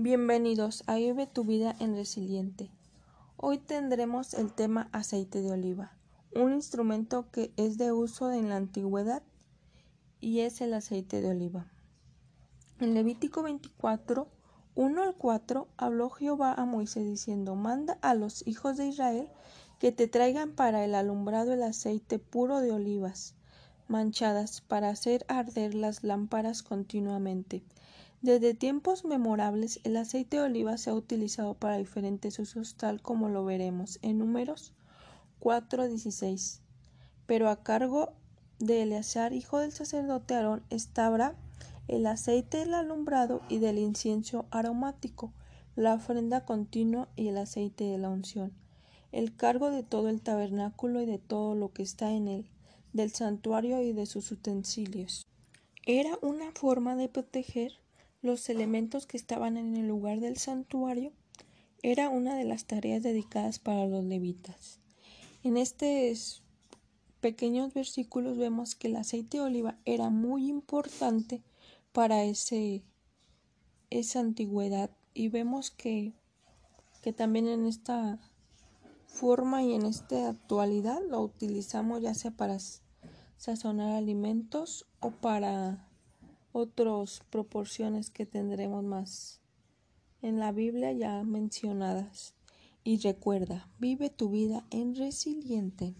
Bienvenidos a Vive tu vida en Resiliente. Hoy tendremos el tema aceite de oliva, un instrumento que es de uso en la antigüedad y es el aceite de oliva. En Levítico 24, 1 al 4, habló Jehová a Moisés diciendo, manda a los hijos de Israel que te traigan para el alumbrado el aceite puro de olivas, manchadas, para hacer arder las lámparas continuamente desde tiempos memorables el aceite de oliva se ha utilizado para diferentes usos tal como lo veremos en números 4.16. Pero a cargo de Eleazar, hijo del sacerdote Aarón, estaba el aceite del alumbrado y del incienso aromático, la ofrenda continua y el aceite de la unción, el cargo de todo el tabernáculo y de todo lo que está en él, del santuario y de sus utensilios. Era una forma de proteger los elementos que estaban en el lugar del santuario era una de las tareas dedicadas para los levitas. En estos pequeños versículos vemos que el aceite de oliva era muy importante para ese, esa antigüedad y vemos que, que también en esta forma y en esta actualidad lo utilizamos ya sea para sazonar alimentos o para otras proporciones que tendremos más en la Biblia ya mencionadas. Y recuerda, vive tu vida en resiliente.